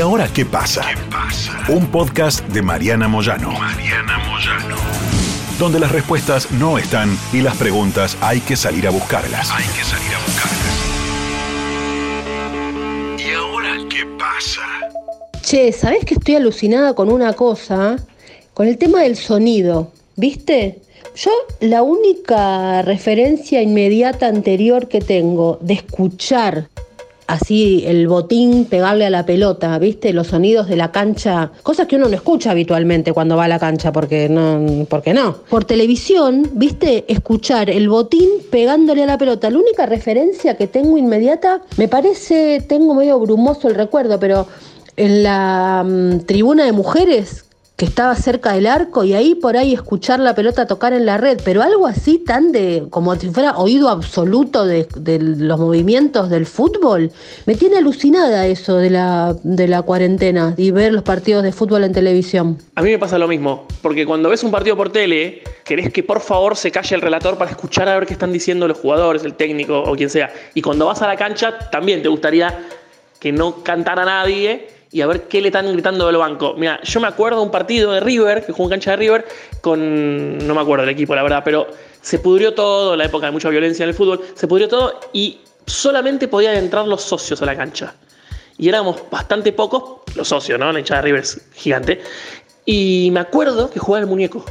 ¿Y ahora qué pasa? Un podcast de Mariana Moyano. Mariana Moyano. Donde las respuestas no están y las preguntas hay que salir a buscarlas. Hay que salir a buscarlas. ¿Y ahora qué pasa? Che, ¿sabés que estoy alucinada con una cosa? Con el tema del sonido, ¿viste? Yo la única referencia inmediata anterior que tengo de escuchar así el botín pegarle a la pelota, ¿viste? Los sonidos de la cancha, cosas que uno no escucha habitualmente cuando va a la cancha, porque no, porque no. Por televisión, ¿viste? Escuchar el botín pegándole a la pelota. La única referencia que tengo inmediata, me parece, tengo medio brumoso el recuerdo, pero en la mm, tribuna de mujeres que estaba cerca del arco y ahí por ahí escuchar la pelota tocar en la red, pero algo así tan de, como si fuera oído absoluto de, los movimientos del fútbol, me tiene alucinada eso de la, de la cuarentena y ver los partidos de fútbol en televisión. A mí me pasa lo mismo, porque cuando ves un partido por tele, querés que por favor se calle el relator para escuchar a ver qué están diciendo los jugadores, el técnico o quien sea. Y cuando vas a la cancha, también te gustaría que no cantara nadie y a ver qué le están gritando del banco. Mira, yo me acuerdo de un partido de River, que jugó en cancha de River, con. No me acuerdo del equipo, la verdad, pero se pudrió todo, la época de mucha violencia en el fútbol, se pudrió todo y solamente podían entrar los socios a la cancha. Y éramos bastante pocos, los socios, ¿no? La hinchada de River es gigante. Y me acuerdo que jugaba el muñeco.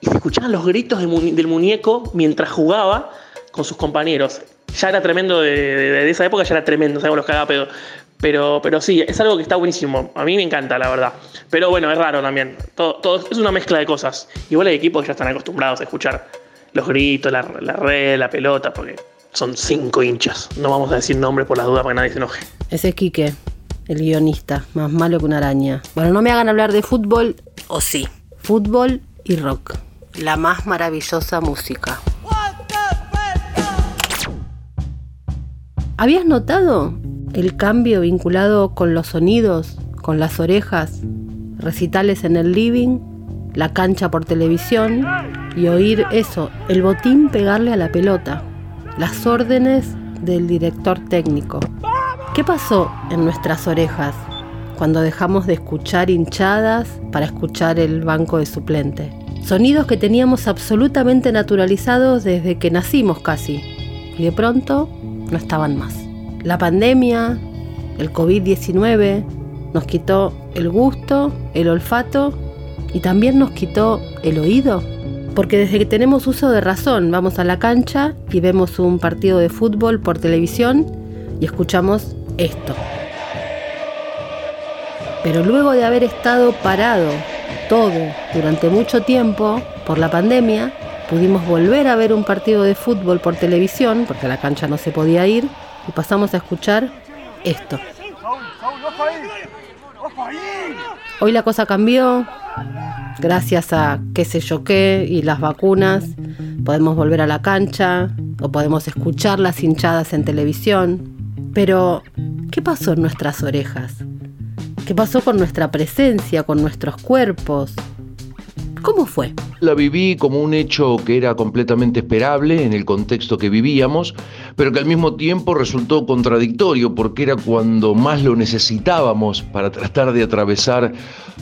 Y se escuchaban los gritos del, muñeco mientras jugaba con sus compañeros. Ya era tremendo, de, esa época ya era tremendo, sabemos los cagapedos. Pero, pero sí, es algo que está buenísimo. A mí me encanta, la verdad. Pero bueno, es raro también. Todo, es una mezcla de cosas. Igual hay equipos que ya están acostumbrados a escuchar los gritos, la, red, la pelota, porque son cinco hinchas. No vamos a decir nombres por las dudas para que nadie se enoje. Ese es Quique, el guionista, más malo que una araña. Bueno, no me hagan hablar de fútbol, o sí. Fútbol y rock. La más maravillosa música. ¿Habías notado el cambio vinculado con los sonidos, con las orejas, recitales en el living, la cancha por televisión y oír eso, el botín pegarle a la pelota, las órdenes del director técnico. ¿Qué pasó en nuestras orejas cuando dejamos de escuchar hinchadas para escuchar el banco de suplente? Sonidos que teníamos absolutamente naturalizados desde que nacimos casi y de pronto no estaban más. La pandemia, el COVID-19, nos quitó el gusto, el olfato y también nos quitó el oído. Porque desde que tenemos uso de razón, vamos a la cancha y vemos un partido de fútbol por televisión y escuchamos esto. Pero luego de haber estado parado todo durante mucho tiempo por la pandemia, pudimos volver a ver un partido de fútbol por televisión, porque a la cancha no se podía ir, y pasamos a escuchar esto. Hoy la cosa cambió, gracias a qué sé yo qué y las vacunas, podemos volver a la cancha o podemos escuchar las hinchadas en televisión. Pero, ¿qué pasó en nuestras orejas? ¿Qué pasó con nuestra presencia, con nuestros cuerpos? ¿Cómo fue? La viví como un hecho que era completamente esperable en el contexto que vivíamos, pero que al mismo tiempo resultó contradictorio porque era cuando más lo necesitábamos para tratar de atravesar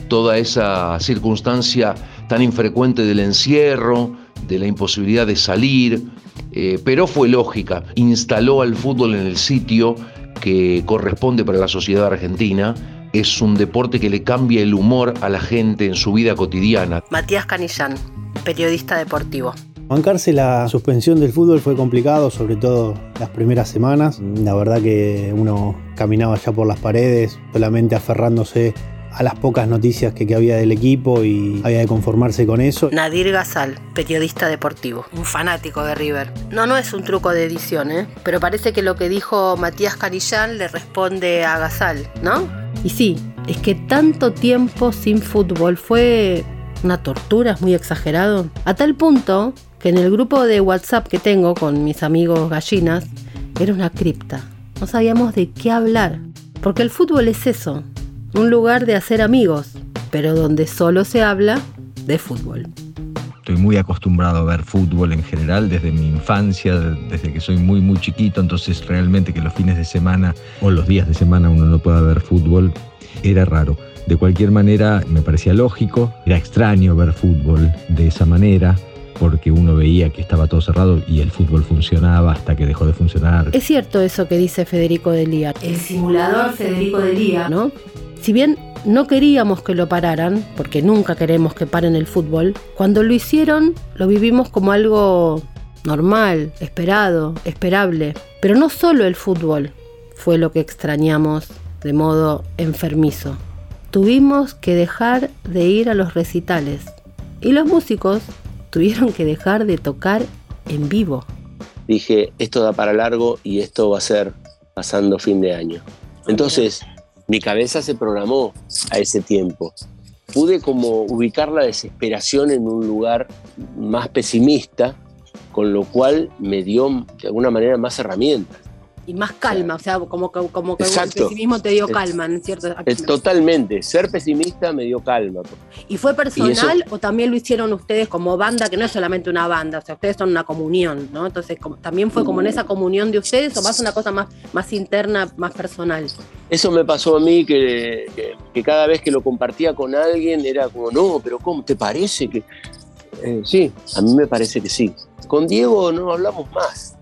toda esa circunstancia tan infrecuente del encierro, de la imposibilidad de salir, eh, pero fue lógica, instaló al fútbol en el sitio que corresponde para la sociedad argentina es un deporte que le cambia el humor a la gente en su vida cotidiana. Matías Canillán, periodista deportivo. Bancarse la suspensión del fútbol fue complicado, sobre todo las primeras semanas. La verdad que uno caminaba ya por las paredes, solamente aferrándose a las pocas noticias que, había del equipo y había de conformarse con eso. Nadir Gazal, periodista deportivo, un fanático de River. No, no es un truco de edición, ¿eh? pero parece que lo que dijo Matías Canillán le responde a Gazal, ¿no? Y sí, es que tanto tiempo sin fútbol fue una tortura, es muy exagerado. A tal punto que en el grupo de WhatsApp que tengo con mis amigos gallinas, era una cripta. No sabíamos de qué hablar. Porque el fútbol es eso, un lugar de hacer amigos, pero donde solo se habla de fútbol. Estoy muy acostumbrado a ver fútbol en general desde mi infancia, desde que soy muy muy chiquito, entonces realmente que los fines de semana o los días de semana uno no pueda ver fútbol era raro. De cualquier manera, me parecía lógico, era extraño ver fútbol de esa manera, porque uno veía que estaba todo cerrado y el fútbol funcionaba hasta que dejó de funcionar. Es cierto eso que dice Federico Delía. El simulador Federico Delía, ¿no? Si bien no queríamos que lo pararan, porque nunca queremos que paren el fútbol, cuando lo hicieron lo vivimos como algo normal, esperado, esperable. Pero no solo el fútbol fue lo que extrañamos de modo enfermizo. Tuvimos que dejar de ir a los recitales y los músicos tuvieron que dejar de tocar en vivo. Dije, esto da para largo y esto va a ser pasando fin de año. Entonces, mi cabeza se programó a ese tiempo. Pude como ubicar la desesperación en un lugar más pesimista, con lo cual me dio de alguna manera más herramientas y más calma, o sea, como, como que el pesimismo te dio calma, ¿no es cierto? Totalmente, ser pesimista me dio calma. ¿Y fue personal o también lo hicieron ustedes como banda, que no es solamente una banda, o sea, ustedes son una comunión, ¿no? Entonces, ¿también fue como en esa comunión de ustedes o más una cosa más, más interna, más personal? Eso me pasó a mí, que, que, cada vez que lo compartía con alguien era como, no, pero ¿cómo te parece que...? Eh, sí, a mí me parece que sí. Con Diego no hablamos más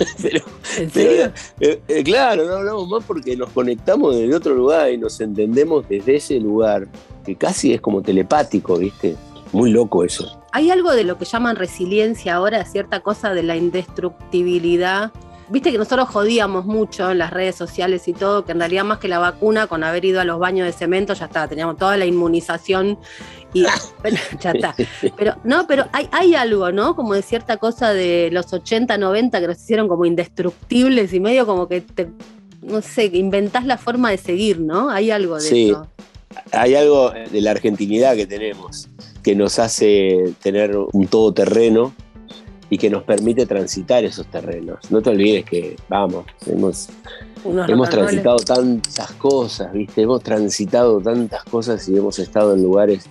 pero, eh, eh, claro, no hablamos más porque nos conectamos desde otro lugar y nos entendemos desde ese lugar, que casi es como telepático, ¿viste? Muy loco eso. Hay algo de lo que llaman resiliencia ahora, cierta cosa de la indestructibilidad viste que nosotros jodíamos mucho en las redes sociales y todo, que en realidad más que la vacuna, con haber ido a los baños de cemento, ya está, teníamos toda la inmunización y ya está. Pero no, pero hay, hay algo, ¿no? Como de cierta cosa de los 80, 90 que nos hicieron como indestructibles y medio como que te, no sé, inventás la forma de seguir, ¿no? Hay algo de sí. eso. Hay algo de la argentinidad que tenemos, que nos hace tener un todoterreno y que nos permite transitar esos terrenos. No te olvides que, vamos, hemos, hemos transitado tantas cosas, ¿viste? Hemos transitado tantas cosas y hemos estado en lugares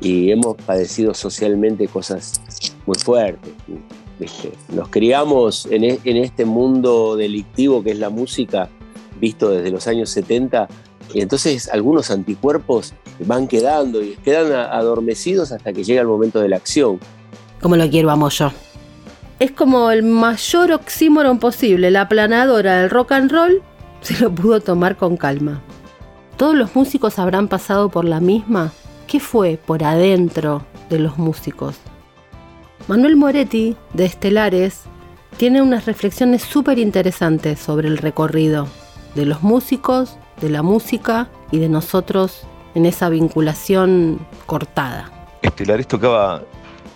y hemos padecido socialmente cosas muy fuertes. ¿viste? Nos criamos en, e, en este mundo delictivo que es la música, visto desde los años 70, y entonces algunos anticuerpos van quedando y quedan adormecidos hasta que llega el momento de la acción. Como lo quiero, amo yo es como el mayor oxímoron posible. La planadora del rock and roll se lo pudo tomar con calma. ¿Todos los músicos habrán pasado por la misma? ¿Qué fue por adentro de los músicos? Manuel Moretti, de Estelares, tiene unas reflexiones súper interesantes sobre el recorrido de los músicos, de la música y de nosotros en esa vinculación cortada. Estelares tocaba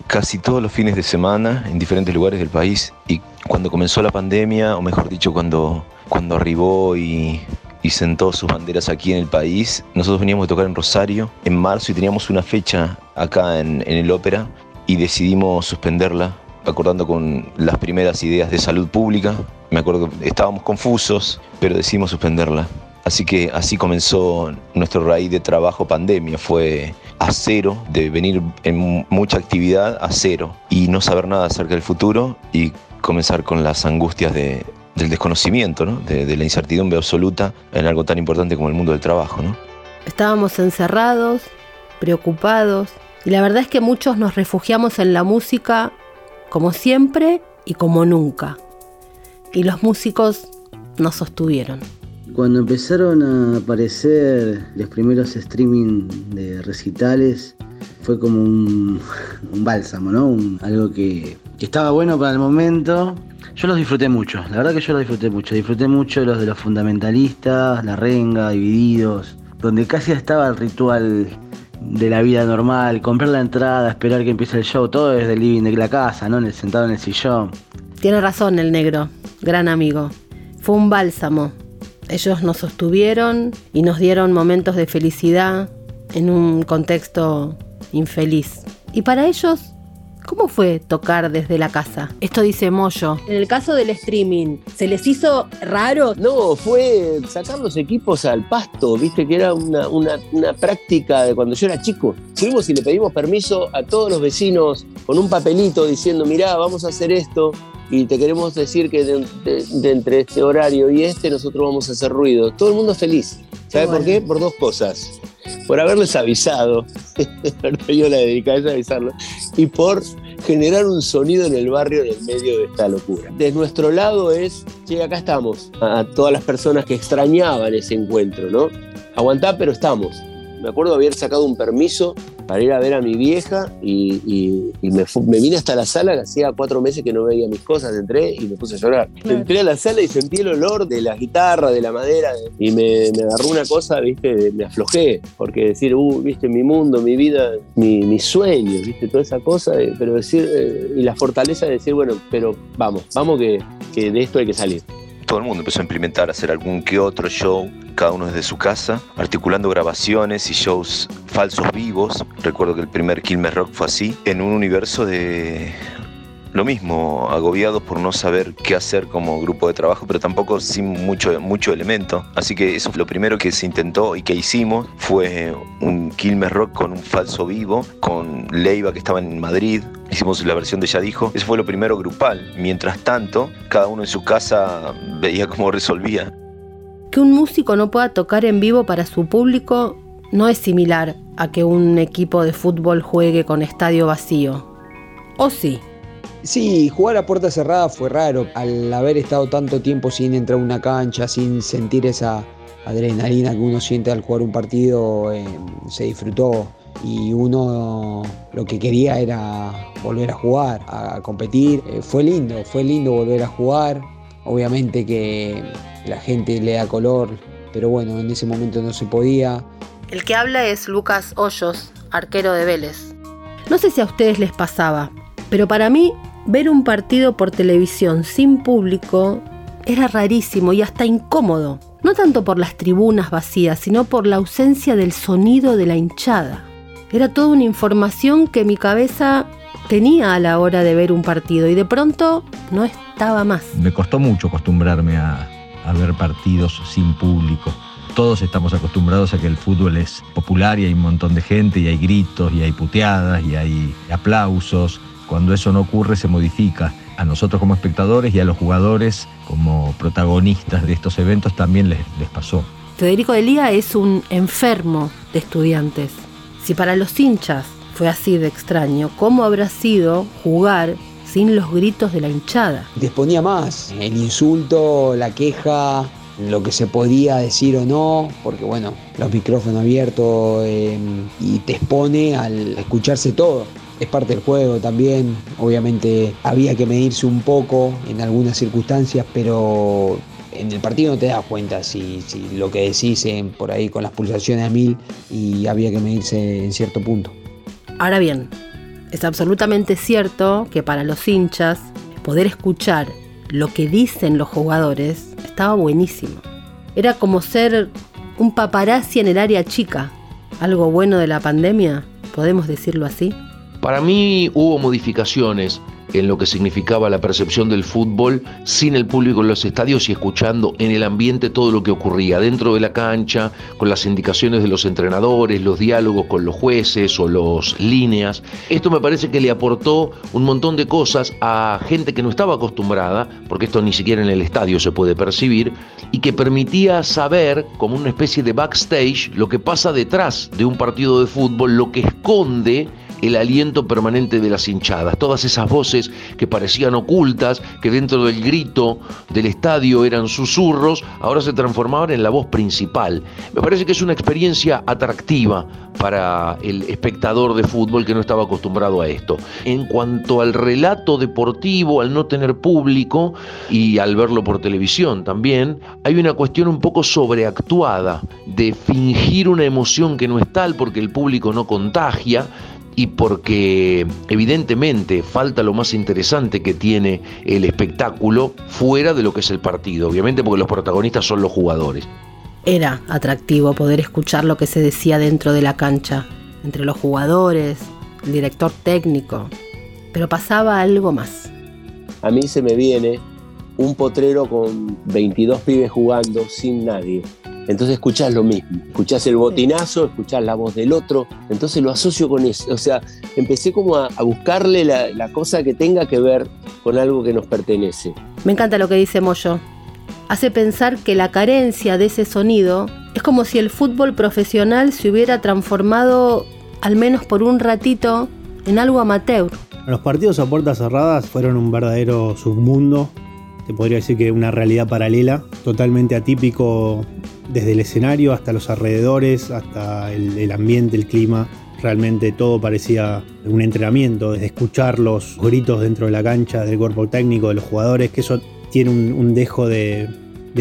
casi todos los fines de semana en diferentes lugares del país y cuando comenzó la pandemia, o mejor dicho, cuando, cuando arribó y, sentó sus banderas aquí en el país, nosotros veníamos de tocar en Rosario en marzo y teníamos una fecha acá en, en el ópera y decidimos suspenderla acordando con las primeras ideas de salud pública. Me acuerdo que estábamos confusos, pero decidimos suspenderla. Así que así comenzó nuestro raíz de trabajo pandemia, fue a cero, de venir en mucha actividad a cero y no saber nada acerca del futuro y comenzar con las angustias del desconocimiento, de, la incertidumbre absoluta en algo tan importante como el mundo del trabajo. ¿no? Estábamos encerrados, preocupados y la verdad es que muchos nos refugiamos en la música como siempre y como nunca. Y los músicos nos sostuvieron. Cuando empezaron a aparecer los primeros streaming de recitales, fue como un, bálsamo, ¿no? algo que, estaba bueno para el momento. Yo los disfruté mucho, la verdad que yo los disfruté mucho. Disfruté mucho los de los fundamentalistas, la renga, divididos, donde casi estaba el ritual de la vida normal, comprar la entrada, esperar que empiece el show, todo desde el living de la casa, ¿no? Sentado en el sillón. Tiene razón el negro, gran amigo. Fue un bálsamo ellos nos sostuvieron y nos dieron momentos de felicidad en un contexto infeliz. Y para ellos, ¿cómo fue tocar desde la casa? Esto dice Moyo. En el caso del streaming, ¿se les hizo raro? No, fue sacar los equipos al pasto, viste que era una, práctica de cuando yo era chico. Fuimos y le pedimos permiso a todos los vecinos con un papelito diciendo, mirá, vamos a hacer esto y te queremos decir que de, entre este horario y este nosotros vamos a hacer ruido. Todo el mundo feliz. ¿Sabes por qué? Por dos cosas. Por haberles avisado, yo la dediqué a avisarlo, y por generar un sonido en el barrio en el medio de esta locura. De nuestro lado es, che, acá estamos, a todas las personas que extrañaban ese encuentro, ¿no? Aguantá, pero estamos. Me acuerdo haber sacado un permiso para ir a ver a mi vieja y, me, vine hasta la sala, que hacía cuatro meses que no veía mis cosas, entré y me puse a llorar. Entré a la sala y sentí el olor de la guitarra, de la madera, y me, agarró una cosa, viste, me aflojé, porque decir, uh, viste, mi mundo, mi vida, mi, mis sueños, viste, toda esa cosa, pero decir, eh, y la fortaleza de decir, bueno, pero vamos, vamos que, que de esto hay que salir todo el mundo empezó a implementar, hacer algún que otro show, cada uno desde su casa, articulando grabaciones y shows falsos vivos. Recuerdo que el primer Quilmes Rock fue así, en un universo de lo mismo, agobiados por no saber qué hacer como grupo de trabajo, pero tampoco sin mucho, mucho elemento. Así que eso fue lo primero que se intentó y que hicimos. Fue un Quilmes Rock con un falso vivo, con Leiva que estaba en Madrid. Hicimos la versión de Ya Dijo. Eso fue lo primero grupal. Mientras tanto, cada uno en su casa veía cómo resolvía. Que un músico no pueda tocar en vivo para su público no es similar a que un equipo de fútbol juegue con estadio vacío. ¿O sí? Sí, jugar a puerta cerrada fue raro. Al haber estado tanto tiempo sin entrar a una cancha, sin sentir esa adrenalina que uno siente al jugar un partido, eh, se disfrutó. Y uno lo que quería era volver a jugar, a competir. Eh, fue lindo, fue lindo volver a jugar. Obviamente que la gente le da color, pero bueno, en ese momento no se podía. El que habla es Lucas Hoyos, arquero de Vélez. No sé si a ustedes les pasaba, pero para mí ver un partido por televisión sin público era rarísimo y hasta incómodo. No tanto por las tribunas vacías, sino por la ausencia del sonido de la hinchada. Era toda una información que mi cabeza tenía a la hora de ver un partido y de pronto no estaba más. Me costó mucho acostumbrarme a, ver partidos sin público. Todos estamos acostumbrados a que el fútbol es popular y hay un montón de gente y hay gritos y hay puteadas y hay aplausos cuando eso no ocurre se modifica. A nosotros como espectadores y a los jugadores como protagonistas de estos eventos también les, pasó. Federico Delía es un enfermo de estudiantes. Si para los hinchas fue así de extraño, ¿cómo habrá sido jugar sin los gritos de la hinchada? Disponía más, el insulto, la queja, lo que se podía decir o no, porque bueno, los micrófonos abiertos eh, y te expone al escucharse todo es parte del juego también. Obviamente había que medirse un poco en algunas circunstancias, pero en el partido no te das cuenta si, lo que decís por ahí con las pulsaciones a mil y había que medirse en cierto punto. Ahora bien, es absolutamente cierto que para los hinchas poder escuchar lo que dicen los jugadores estaba buenísimo. Era como ser un paparazzi en el área chica. Algo bueno de la pandemia, podemos decirlo así. Para mí hubo modificaciones en lo que significaba la percepción del fútbol sin el público en los estadios y escuchando en el ambiente todo lo que ocurría dentro de la cancha, con las indicaciones de los entrenadores, los diálogos con los jueces o los líneas. Esto me parece que le aportó un montón de cosas a gente que no estaba acostumbrada, porque esto ni siquiera en el estadio se puede percibir, y que permitía saber, como una especie de backstage, lo que pasa detrás de un partido de fútbol, lo que esconde el aliento permanente de las hinchadas, todas esas voces que parecían ocultas, que dentro del grito del estadio eran susurros, ahora se transformaban en la voz principal. Me parece que es una experiencia atractiva para el espectador de fútbol que no estaba acostumbrado a esto. En cuanto al relato deportivo, al no tener público y al verlo por televisión también, hay una cuestión un poco sobreactuada de fingir una emoción que no es tal porque el público no contagia, y porque evidentemente falta lo más interesante que tiene el espectáculo fuera de lo que es el partido, obviamente porque los protagonistas son los jugadores. Era atractivo poder escuchar lo que se decía dentro de la cancha, entre los jugadores, el director técnico, pero pasaba algo más. A mí se me viene un potrero con 22 pibes jugando sin nadie entonces escuchás lo mismo, escuchás el botinazo, escuchás la voz del otro, entonces lo asocio con eso, o sea, empecé como a, buscarle la, cosa que tenga que ver con algo que nos pertenece. Me encanta lo que dice Moyo, hace pensar que la carencia de ese sonido es Es como si el fútbol profesional se hubiera transformado, al menos por un ratito, en algo amateur. Los partidos a puertas cerradas fueron un verdadero submundo, te podría decir que una realidad paralela, totalmente atípico desde el escenario hasta los alrededores, hasta el, el ambiente, el clima. Realmente todo parecía un entrenamiento, desde escuchar los gritos dentro de la cancha del cuerpo técnico, de los jugadores, que eso tiene un, dejo de,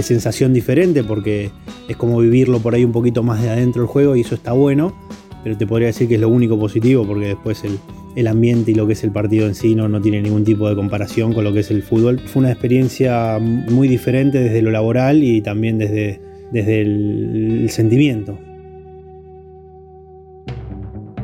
sensación diferente porque es como vivirlo por ahí un poquito más de adentro del juego y eso está bueno, pero te podría decir que es lo único positivo porque después el, el ambiente y lo que es el partido en sí no, no tiene ningún tipo de comparación con lo que es el fútbol. Fue una experiencia muy diferente desde lo laboral y también desde, desde el, el sentimiento.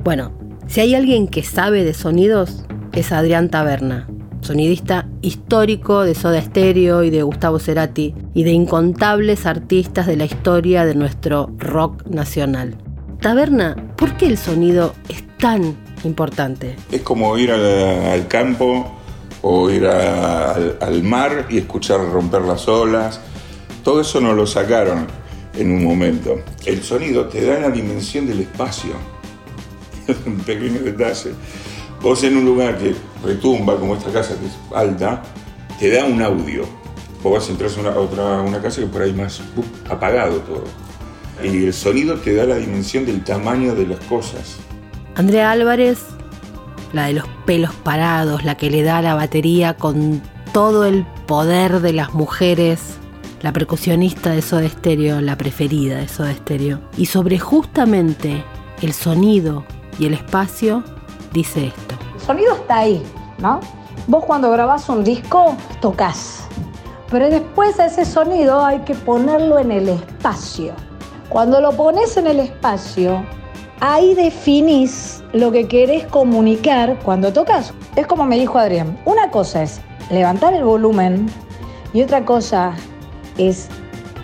Bueno, si hay alguien que sabe de sonidos, es Adrián Taberna, sonidista histórico de Soda Stereo y de Gustavo Cerati y de incontables artistas de la historia de nuestro rock nacional. Taberna, ¿por qué el sonido es tan importante? Es como ir al, al campo o ir a- al, al mar y escuchar romper las olas. Todo eso nos lo sacaron en un momento. El sonido te da la dimensión del espacio. Es un pequeño detalle. Vos en un lugar que retumba, como esta casa que es alta, te da un audio. Vos vas a entrar a una, otra, una casa que por ahí más ¡pum! apagado todo. Y el sonido te da la dimensión del tamaño de las cosas. Andrea Álvarez, la de los pelos parados, la que le da la batería con todo el poder de las mujeres, la percusionista de Soda Stereo, la preferida de Soda Stereo. Y sobre justamente el sonido y el espacio, dice esto. El sonido está ahí, ¿no? Vos cuando grabás un disco, tocas. Pero después a ese sonido hay que ponerlo en el espacio. Cuando lo pones en el espacio, ahí definís lo que querés comunicar cuando tocas. Es como me dijo Adrián, una cosa es levantar el volumen y otra cosa es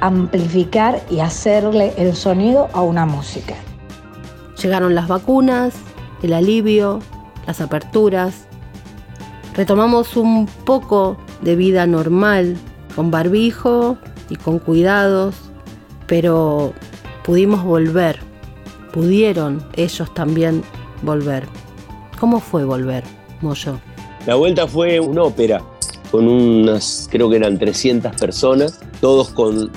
amplificar y hacerle el sonido a una música. Llegaron las vacunas, el alivio, las aperturas. Retomamos un poco de vida normal, con barbijo y con cuidados, pero pudimos volver. Pudieron ellos también volver. ¿Cómo fue volver, Moyo? La vuelta fue una ópera con unas, creo que eran 300 personas, todos con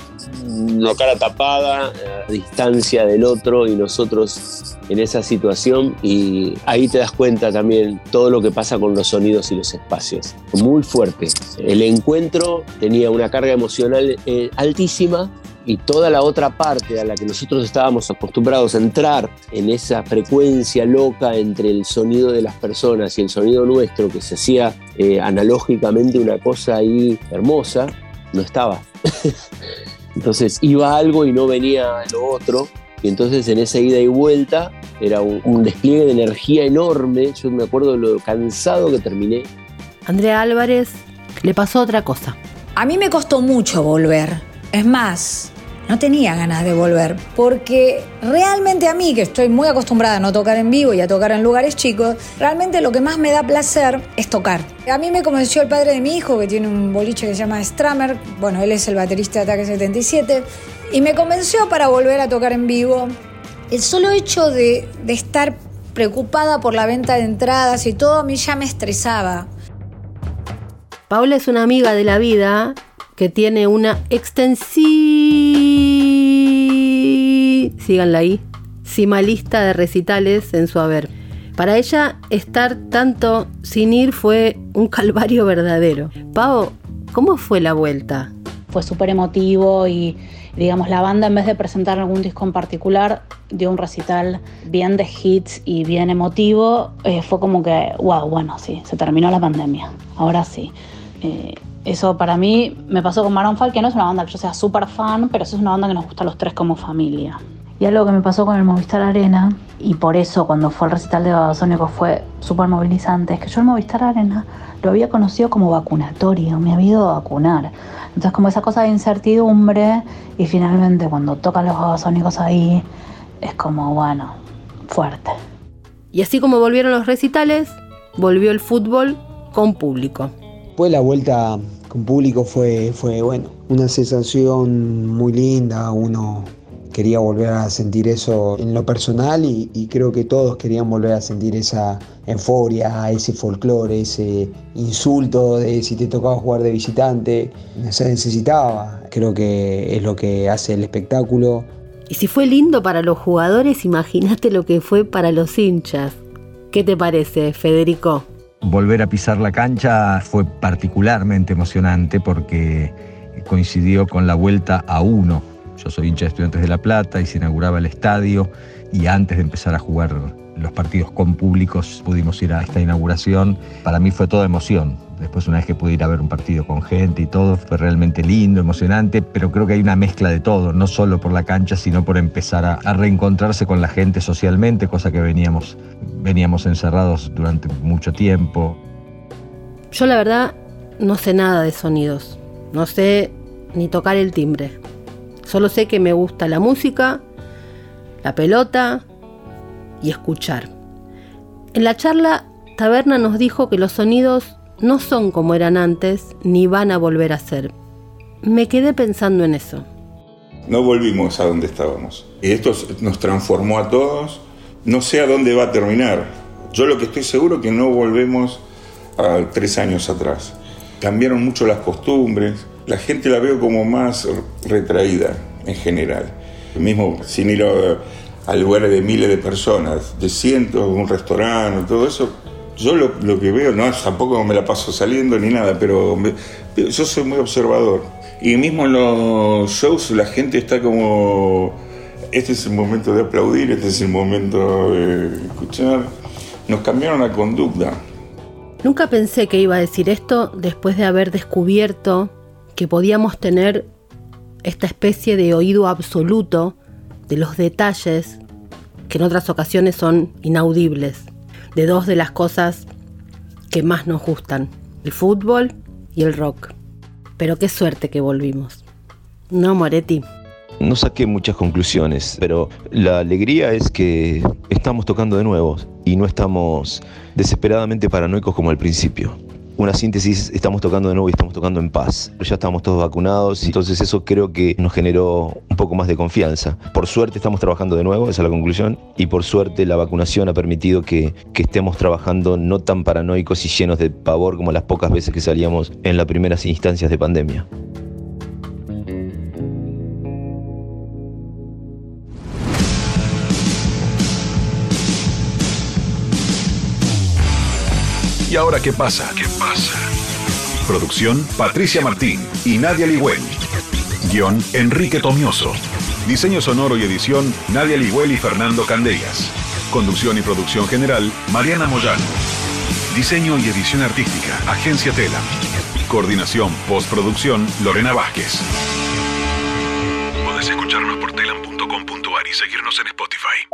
la cara tapada, a distancia del otro y nosotros en esa situación y ahí te das cuenta también todo lo que pasa con los sonidos y los espacios. Muy fuerte. El encuentro tenía una carga emocional eh, altísima y toda la otra parte a la que nosotros estábamos acostumbrados a entrar en esa frecuencia loca entre el sonido de las personas y el sonido nuestro, que se hacía eh, analógicamente una cosa ahí hermosa, no estaba. entonces iba algo y no venía lo otro, y entonces en esa ida y vuelta era un, un despliegue de energía enorme, yo me acuerdo de lo cansado que terminé. Andrea Álvarez le pasó otra cosa. A mí me costó mucho volver. Es más, no tenía ganas de volver, porque realmente a mí, que estoy muy acostumbrada a no tocar en vivo y a tocar en lugares chicos, realmente lo que más me da placer es tocar. A mí me convenció el padre de mi hijo, que tiene un boliche que se llama Stramer, bueno, él es el baterista de Ataque 77, y me convenció para volver a tocar en vivo. El solo hecho de, de estar preocupada por la venta de entradas y todo, a mí ya me estresaba. Paula es una amiga de la vida que tiene una extensi... síganla ahí, cima lista de recitales en su haber. Para ella, estar tanto sin ir fue un calvario verdadero. Pau, ¿cómo fue la vuelta? Fue súper emotivo y, digamos, la banda en vez de presentar algún disco en particular, dio un recital bien de hits y bien emotivo. Eh, fue como que, wow, bueno, sí, se terminó la pandemia. Ahora sí. Eh, eso para mí me pasó con Maroon 5, que no es una banda que yo sea súper fan, pero sí es una banda que nos gusta a los tres como familia. Y algo que me pasó con el Movistar Arena, y por eso cuando fue el recital de Babasónico fue súper movilizante, es que yo el Movistar Arena lo había conocido como vacunatorio, me había ido a vacunar. Entonces como esa cosa de incertidumbre, y finalmente cuando tocan los Babasónicos ahí, es como, bueno, fuerte. Y así como volvieron los recitales, volvió el fútbol con público. Después la vuelta con público fue, fue bueno, una sensación muy linda, uno quería volver a sentir eso en lo personal y, creo que todos querían volver a sentir esa euforia, ese folclore, ese insulto de si te tocaba jugar de visitante, se necesitaba, creo que es lo que hace el espectáculo. Y si fue lindo para los jugadores, imagínate lo que fue para los hinchas. ¿Qué te parece, Federico? Volver a pisar la cancha fue particularmente emocionante porque coincidió con la vuelta a uno. Yo soy hincha de Estudiantes de La Plata y se inauguraba el estadio y antes de empezar a jugar los partidos con públicos pudimos ir a esta inauguración. Para mí fue toda emoción. Después una vez que pude ir a ver un partido con gente y todo, fue realmente lindo, emocionante, pero creo que hay una mezcla de todo, no solo por la cancha, sino por empezar a, reencontrarse con la gente socialmente, cosa que veníamos, veníamos encerrados durante mucho tiempo. Yo la verdad no sé nada de sonidos, no sé ni tocar el timbre. Solo sé que me gusta la música, la pelota y escuchar. En la charla, Taberna nos dijo que los sonidos no son como eran antes ni van a volver a ser. Me quedé pensando en eso. No volvimos a donde estábamos. Esto nos transformó a todos. No sé a dónde va a terminar. Yo lo que estoy seguro es que no volvemos a tres años atrás. Cambiaron mucho las costumbres, la gente la veo como más retraída en general. Mismo sin ir a, lugares de miles de personas, de cientos, un restaurante, todo eso. Yo lo, que veo, no, tampoco me la paso saliendo ni nada, pero yo soy muy observador. Y mismo en los shows la gente está como, este es el momento de aplaudir, este es el momento de escuchar. Nos cambiaron la conducta. Nunca pensé que iba a decir esto después de haber descubierto que podíamos tener esta especie de oído absoluto de los detalles que en otras ocasiones son inaudibles, de dos de las cosas que más nos gustan, el fútbol y el rock. Pero qué suerte que volvimos. ¿No, Moretti? No saqué muchas conclusiones, pero la alegría es que estamos tocando de nuevo y no estamos desesperadamente paranoicos como al principio una síntesis, estamos tocando de nuevo y estamos tocando en paz. Ya estamos todos vacunados, entonces eso creo que nos generó un poco más de confianza. Por suerte estamos trabajando de nuevo, esa es la conclusión, y por suerte la vacunación ha permitido que, que estemos trabajando no tan paranoicos y llenos de pavor como las pocas veces que salíamos en las primeras instancias de pandemia. ¿Y ahora qué pasa? ¿Qué pasa? Producción Patricia Martín y Nadia Ligüel. Guión Enrique Tomioso. Diseño sonoro y edición Nadia Ligüel y Fernando Candellas. Conducción y producción general Mariana Moyano. Diseño y edición artística Agencia Tela. Coordinación postproducción Lorena Vázquez. Podés escucharnos por telam.com.ar y seguirnos en Spotify.